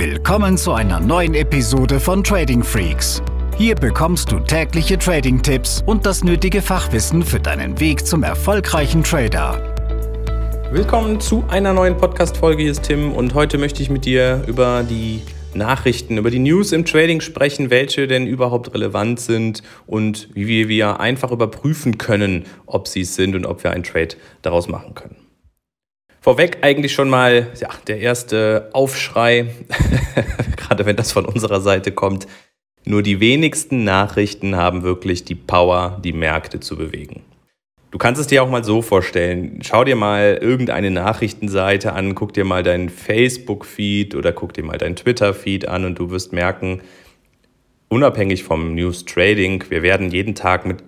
Willkommen zu einer neuen Episode von Trading Freaks. Hier bekommst du tägliche Trading-Tipps und das nötige Fachwissen für deinen Weg zum erfolgreichen Trader. Willkommen zu einer neuen Podcast-Folge. Hier ist Tim und heute möchte ich mit dir über die Nachrichten, über die News im Trading sprechen, welche denn überhaupt relevant sind und wie wir einfach überprüfen können, ob sie es sind und ob wir einen Trade daraus machen können. Vorweg eigentlich schon mal ja, der erste Aufschrei, gerade wenn das von unserer Seite kommt. Nur die wenigsten Nachrichten haben wirklich die Power, die Märkte zu bewegen. Du kannst es dir auch mal so vorstellen. Schau dir mal irgendeine Nachrichtenseite an, guck dir mal deinen Facebook-Feed oder guck dir mal deinen Twitter-Feed an und du wirst merken, unabhängig vom News Trading, wir werden jeden Tag mit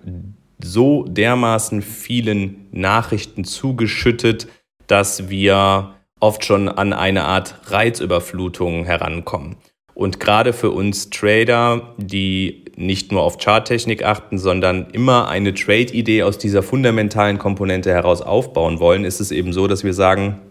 so dermaßen vielen Nachrichten zugeschüttet, dass wir oft schon an eine Art Reizüberflutung herankommen. Und gerade für uns Trader, die nicht nur auf Charttechnik achten, sondern immer eine Trade-Idee aus dieser fundamentalen Komponente heraus aufbauen wollen, ist es eben so, dass wir sagen,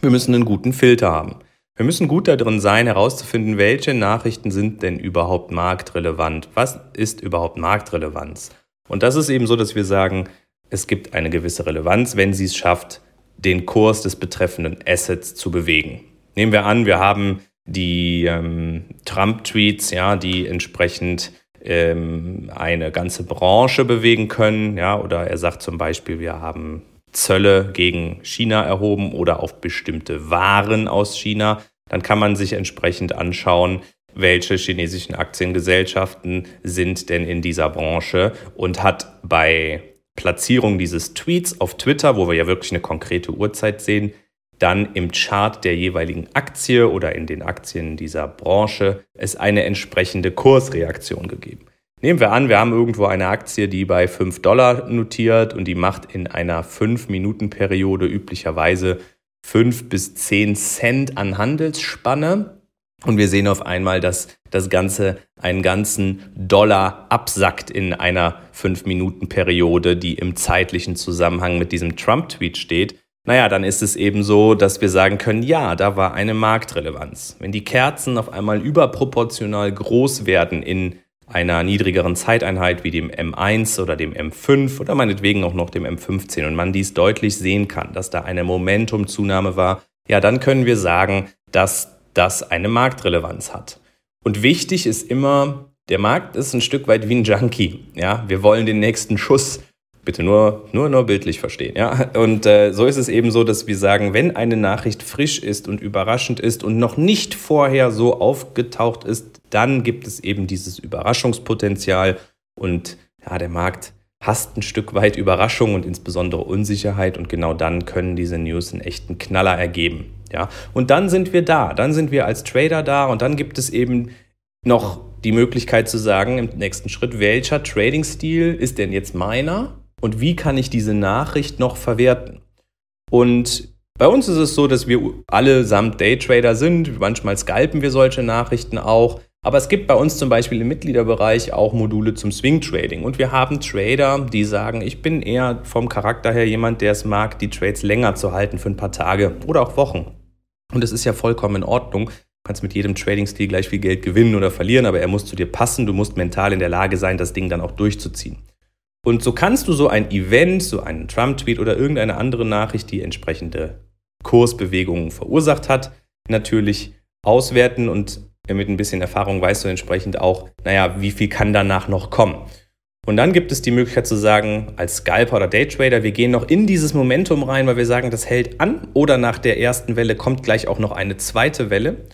wir müssen einen guten Filter haben. Wir müssen gut darin sein, herauszufinden, welche Nachrichten sind denn überhaupt marktrelevant? Was ist überhaupt Marktrelevanz? Und das ist eben so, dass wir sagen, es gibt eine gewisse Relevanz, wenn sie es schafft, den Kurs des betreffenden Assets zu bewegen. Nehmen wir an, wir haben die ähm, Trump-Tweets, ja, die entsprechend ähm, eine ganze Branche bewegen können, ja, oder er sagt zum Beispiel, wir haben Zölle gegen China erhoben oder auf bestimmte Waren aus China, dann kann man sich entsprechend anschauen, welche chinesischen Aktiengesellschaften sind denn in dieser Branche und hat bei Platzierung dieses Tweets auf Twitter, wo wir ja wirklich eine konkrete Uhrzeit sehen, dann im Chart der jeweiligen Aktie oder in den Aktien dieser Branche es eine entsprechende Kursreaktion gegeben. Nehmen wir an, wir haben irgendwo eine Aktie, die bei 5 Dollar notiert und die macht in einer 5-Minuten-Periode üblicherweise 5 bis 10 Cent an Handelsspanne. Und wir sehen auf einmal, dass das Ganze einen ganzen Dollar absackt in einer 5-Minuten-Periode, die im zeitlichen Zusammenhang mit diesem Trump-Tweet steht. Naja, dann ist es eben so, dass wir sagen können, ja, da war eine Marktrelevanz. Wenn die Kerzen auf einmal überproportional groß werden in einer niedrigeren Zeiteinheit wie dem M1 oder dem M5 oder meinetwegen auch noch dem M15 und man dies deutlich sehen kann, dass da eine Momentumzunahme war, ja, dann können wir sagen, dass das eine Marktrelevanz hat. Und wichtig ist immer, der Markt ist ein Stück weit wie ein Junkie. Ja, wir wollen den nächsten Schuss. Bitte nur, nur, nur bildlich verstehen. Ja, und äh, so ist es eben so, dass wir sagen, wenn eine Nachricht frisch ist und überraschend ist und noch nicht vorher so aufgetaucht ist, dann gibt es eben dieses Überraschungspotenzial und ja, der Markt hasst ein Stück weit Überraschung und insbesondere Unsicherheit und genau dann können diese News einen echten Knaller ergeben. Ja, und dann sind wir da, dann sind wir als Trader da und dann gibt es eben noch die Möglichkeit zu sagen im nächsten Schritt, welcher Trading-Stil ist denn jetzt meiner und wie kann ich diese Nachricht noch verwerten? Und bei uns ist es so, dass wir allesamt Daytrader sind. Manchmal scalpen wir solche Nachrichten auch. Aber es gibt bei uns zum Beispiel im Mitgliederbereich auch Module zum Swing Trading. Und wir haben Trader, die sagen, ich bin eher vom Charakter her jemand, der es mag, die Trades länger zu halten für ein paar Tage oder auch Wochen. Und es ist ja vollkommen in Ordnung. Du kannst mit jedem Trading-Stil gleich viel Geld gewinnen oder verlieren, aber er muss zu dir passen. Du musst mental in der Lage sein, das Ding dann auch durchzuziehen. Und so kannst du so ein Event, so einen Trump-Tweet oder irgendeine andere Nachricht, die entsprechende Kursbewegungen verursacht hat, natürlich auswerten und mit ein bisschen Erfahrung weißt du entsprechend auch, naja, wie viel kann danach noch kommen. Und dann gibt es die Möglichkeit zu sagen, als Scalper oder Daytrader, wir gehen noch in dieses Momentum rein, weil wir sagen, das hält an oder nach der ersten Welle kommt gleich auch noch eine zweite Welle.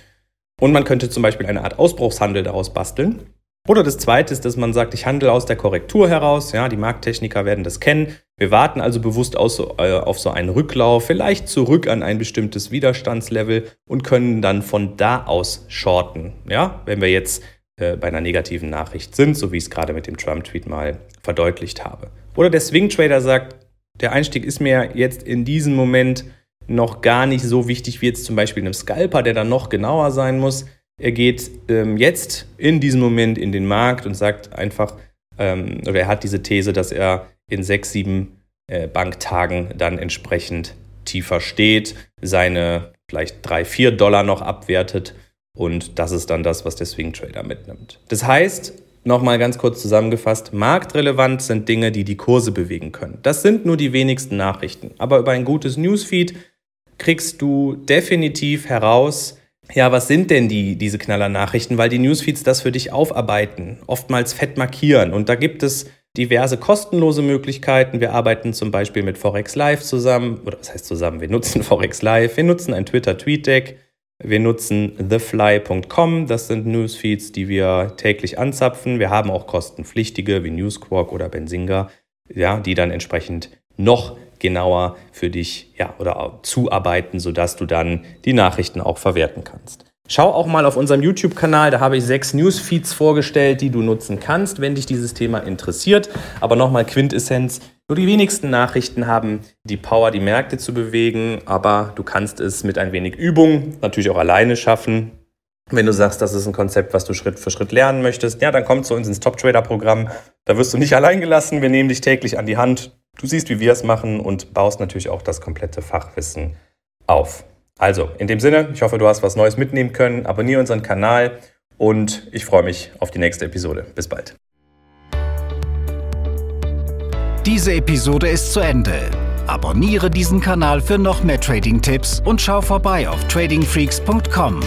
Und man könnte zum Beispiel eine Art Ausbruchshandel daraus basteln. Oder das zweite ist, dass man sagt, ich handle aus der Korrektur heraus. Ja, die Markttechniker werden das kennen. Wir warten also bewusst äh, auf so einen Rücklauf, vielleicht zurück an ein bestimmtes Widerstandslevel und können dann von da aus shorten. Ja, wenn wir jetzt äh, bei einer negativen Nachricht sind, so wie ich es gerade mit dem Trump-Tweet mal verdeutlicht habe. Oder der Swing-Trader sagt, der Einstieg ist mir jetzt in diesem Moment noch gar nicht so wichtig wie jetzt zum Beispiel einem Scalper, der dann noch genauer sein muss. Er geht ähm, jetzt in diesem Moment in den Markt und sagt einfach, ähm, oder er hat diese These, dass er in sechs, sieben äh, Banktagen dann entsprechend tiefer steht, seine vielleicht drei, vier Dollar noch abwertet Und das ist dann das, was der Swing Trader mitnimmt. Das heißt, Nochmal ganz kurz zusammengefasst, marktrelevant sind Dinge, die die Kurse bewegen können. Das sind nur die wenigsten Nachrichten. Aber über ein gutes Newsfeed kriegst du definitiv heraus, ja, was sind denn die, diese Knaller-Nachrichten? Weil die Newsfeeds das für dich aufarbeiten, oftmals fett markieren. Und da gibt es diverse kostenlose Möglichkeiten. Wir arbeiten zum Beispiel mit Forex Live zusammen, oder was heißt zusammen? Wir nutzen Forex Live, wir nutzen ein Twitter-Tweet-Deck, wir nutzen thefly.com, das sind Newsfeeds, die wir täglich anzapfen. Wir haben auch kostenpflichtige wie Newsquark oder Benzinga, ja, die dann entsprechend noch genauer für dich ja, oder zuarbeiten, sodass du dann die Nachrichten auch verwerten kannst. Schau auch mal auf unserem YouTube-Kanal, da habe ich sechs Newsfeeds vorgestellt, die du nutzen kannst, wenn dich dieses Thema interessiert. Aber nochmal Quintessenz, nur die wenigsten Nachrichten haben die Power, die Märkte zu bewegen, aber du kannst es mit ein wenig Übung natürlich auch alleine schaffen. Wenn du sagst, das ist ein Konzept, was du Schritt für Schritt lernen möchtest, ja, dann komm zu uns ins Top Trader Programm. Da wirst du nicht allein gelassen. Wir nehmen dich täglich an die Hand. Du siehst, wie wir es machen und baust natürlich auch das komplette Fachwissen auf. Also, in dem Sinne, ich hoffe, du hast was Neues mitnehmen können. Abonniere unseren Kanal und ich freue mich auf die nächste Episode. Bis bald. Diese Episode ist zu Ende. Abonniere diesen Kanal für noch mehr Trading-Tipps und schau vorbei auf tradingfreaks.com.